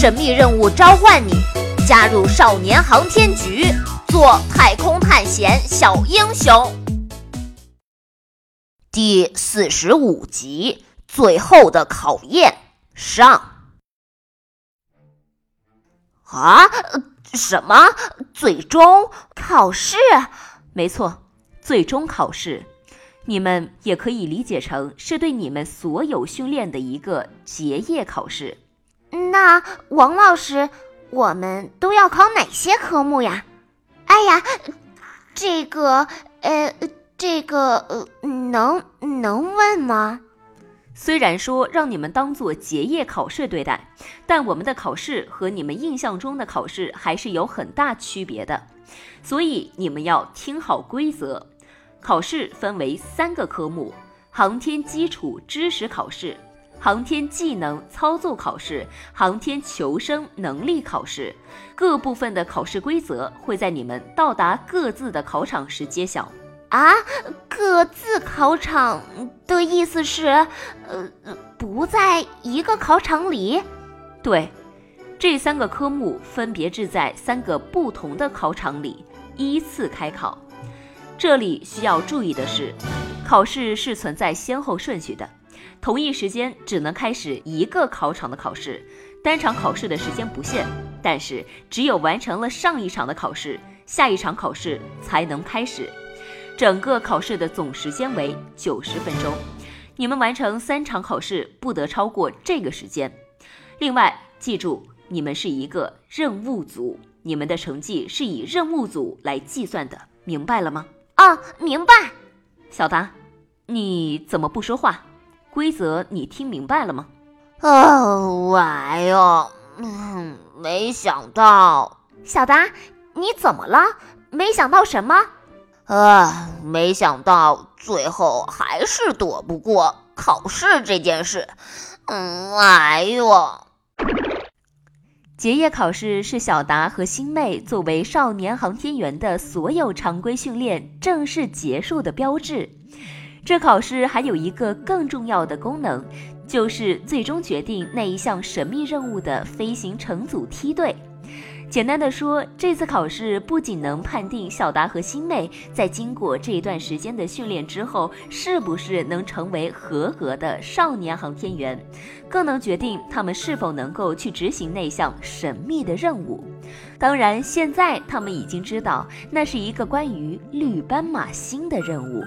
神秘任务召唤你，加入少年航天局，做太空探险小英雄。第四十五集，最后的考验上。啊？什么？最终考试？没错，最终考试。你们也可以理解成是对你们所有训练的一个结业考试。那王老师，我们都要考哪些科目呀？哎呀，这个，呃，这个，呃，能能问吗？虽然说让你们当做结业考试对待，但我们的考试和你们印象中的考试还是有很大区别的，所以你们要听好规则。考试分为三个科目：航天基础知识考试、航天技能操作考试、航天求生能力考试。各部分的考试规则会在你们到达各自的考场时揭晓。啊，各自考场的意思是，呃，不在一个考场里？对，这三个科目分别置在三个不同的考场里，依次开考。这里需要注意的是，考试是存在先后顺序的，同一时间只能开始一个考场的考试，单场考试的时间不限，但是只有完成了上一场的考试，下一场考试才能开始。整个考试的总时间为九十分钟，你们完成三场考试不得超过这个时间。另外，记住，你们是一个任务组，你们的成绩是以任务组来计算的，明白了吗？啊，明白，小达，你怎么不说话？规则你听明白了吗？哦，哎呦，嗯，没想到，小达，你怎么了？没想到什么？啊，没想到最后还是躲不过考试这件事。嗯，哎呦。结业考试是小达和星妹作为少年航天员的所有常规训练正式结束的标志。这考试还有一个更重要的功能，就是最终决定那一项神秘任务的飞行乘组梯队。简单的说，这次考试不仅能判定小达和星妹在经过这一段时间的训练之后，是不是能成为合格的少年航天员，更能决定他们是否能够去执行那项神秘的任务。当然，现在他们已经知道，那是一个关于绿斑马星的任务。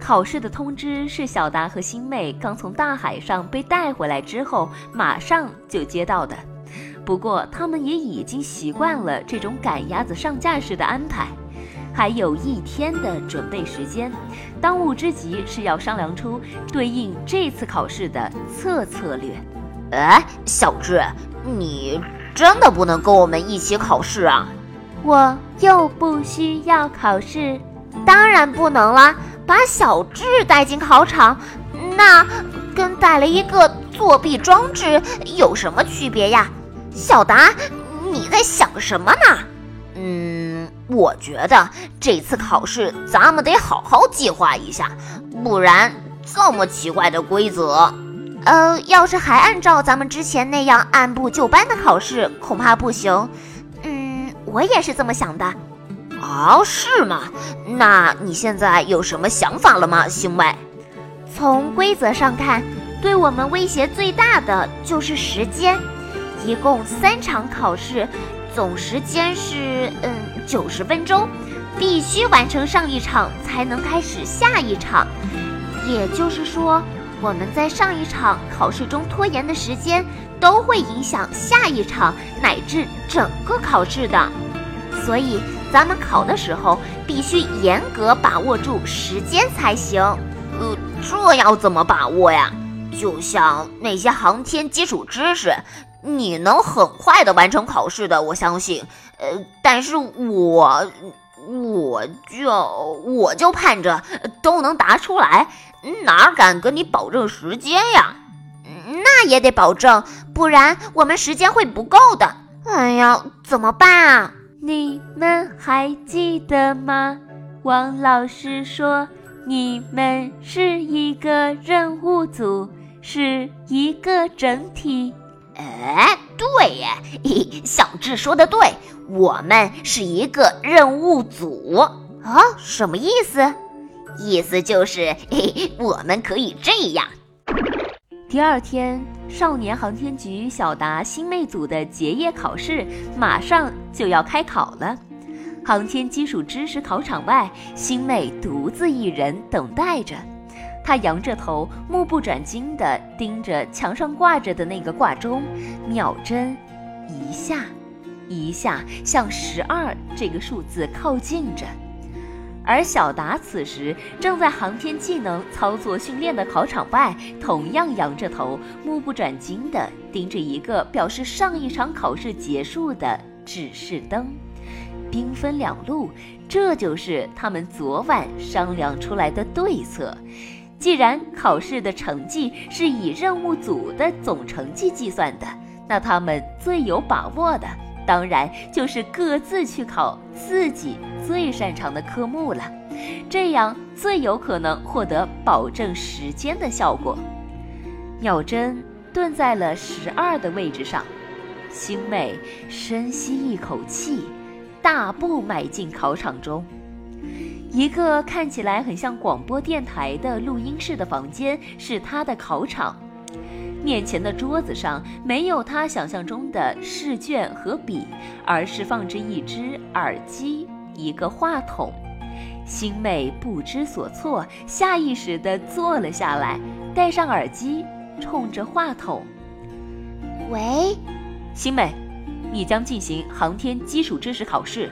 考试的通知是小达和星妹刚从大海上被带回来之后，马上就接到的。不过，他们也已经习惯了这种赶鸭子上架式的安排，还有一天的准备时间。当务之急是要商量出对应这次考试的策策略。哎，小智，你真的不能跟我们一起考试啊？我又不需要考试，当然不能了。把小智带进考场，那跟带了一个作弊装置有什么区别呀？小达，你在想什么呢？嗯，我觉得这次考试咱们得好好计划一下，不然这么奇怪的规则，呃，要是还按照咱们之前那样按部就班的考试，恐怕不行。嗯，我也是这么想的。啊，是吗？那你现在有什么想法了吗，星妹？从规则上看，对我们威胁最大的就是时间。一共三场考试，总时间是嗯九十分钟，必须完成上一场才能开始下一场。也就是说，我们在上一场考试中拖延的时间，都会影响下一场乃至整个考试的。所以，咱们考的时候必须严格把握住时间才行。呃，这要怎么把握呀？就像那些航天基础知识。你能很快的完成考试的，我相信。呃，但是我，我就我就盼着都能答出来，哪敢跟你保证时间呀？那也得保证，不然我们时间会不够的。哎呀，怎么办啊？你们还记得吗？王老师说，你们是一个任务组，是一个整体。哎，对耶，小智说的对，我们是一个任务组啊？什么意思？意思就是，嘿，我们可以这样。第二天，少年航天局小达星妹组的结业考试马上就要开考了。航天基础知识考场外，星妹独自一人等待着。她仰着头，目不转睛地盯着墙上挂着的那个挂钟，秒针一下一下向十二这个数字靠近着。而小达此时正在航天技能操作训练的考场外，同样仰着头，目不转睛地盯着一个表示上一场考试结束的指示灯。兵分两路，这就是他们昨晚商量出来的对策。既然考试的成绩是以任务组的总成绩计算的，那他们最有把握的，当然就是各自去考自己最擅长的科目了。这样最有可能获得保证时间的效果。秒针顿在了十二的位置上，星妹深吸一口气。大步迈进考场中，一个看起来很像广播电台的录音室的房间是他的考场。面前的桌子上没有他想象中的试卷和笔，而是放着一只耳机、一个话筒。星妹不知所措，下意识地坐了下来，戴上耳机，冲着话筒：“喂，星妹。”你将进行航天基础知识考试，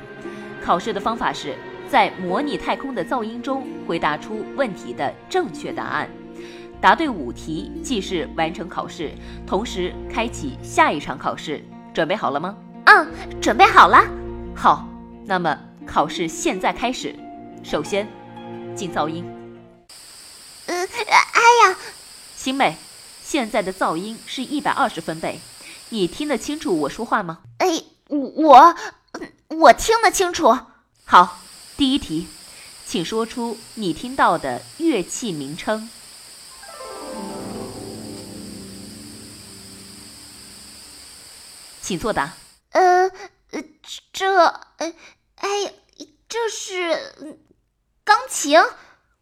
考试的方法是在模拟太空的噪音中回答出问题的正确答案，答对五题即是完成考试，同时开启下一场考试。准备好了吗？嗯，准备好了。好，那么考试现在开始。首先，进噪音。嗯，哎呀，星妹，现在的噪音是一百二十分贝。你听得清楚我说话吗？哎，我，我听得清楚。好，第一题，请说出你听到的乐器名称。请作答。呃，这，呃，哎，这是钢琴。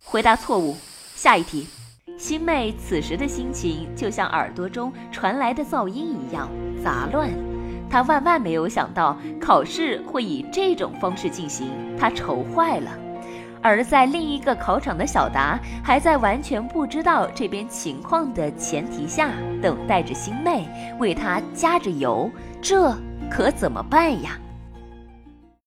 回答错误。下一题。星妹此时的心情就像耳朵中传来的噪音一样杂乱，她万万没有想到考试会以这种方式进行，她愁坏了。而在另一个考场的小达还在完全不知道这边情况的前提下，等待着星妹为他加着油，这可怎么办呀？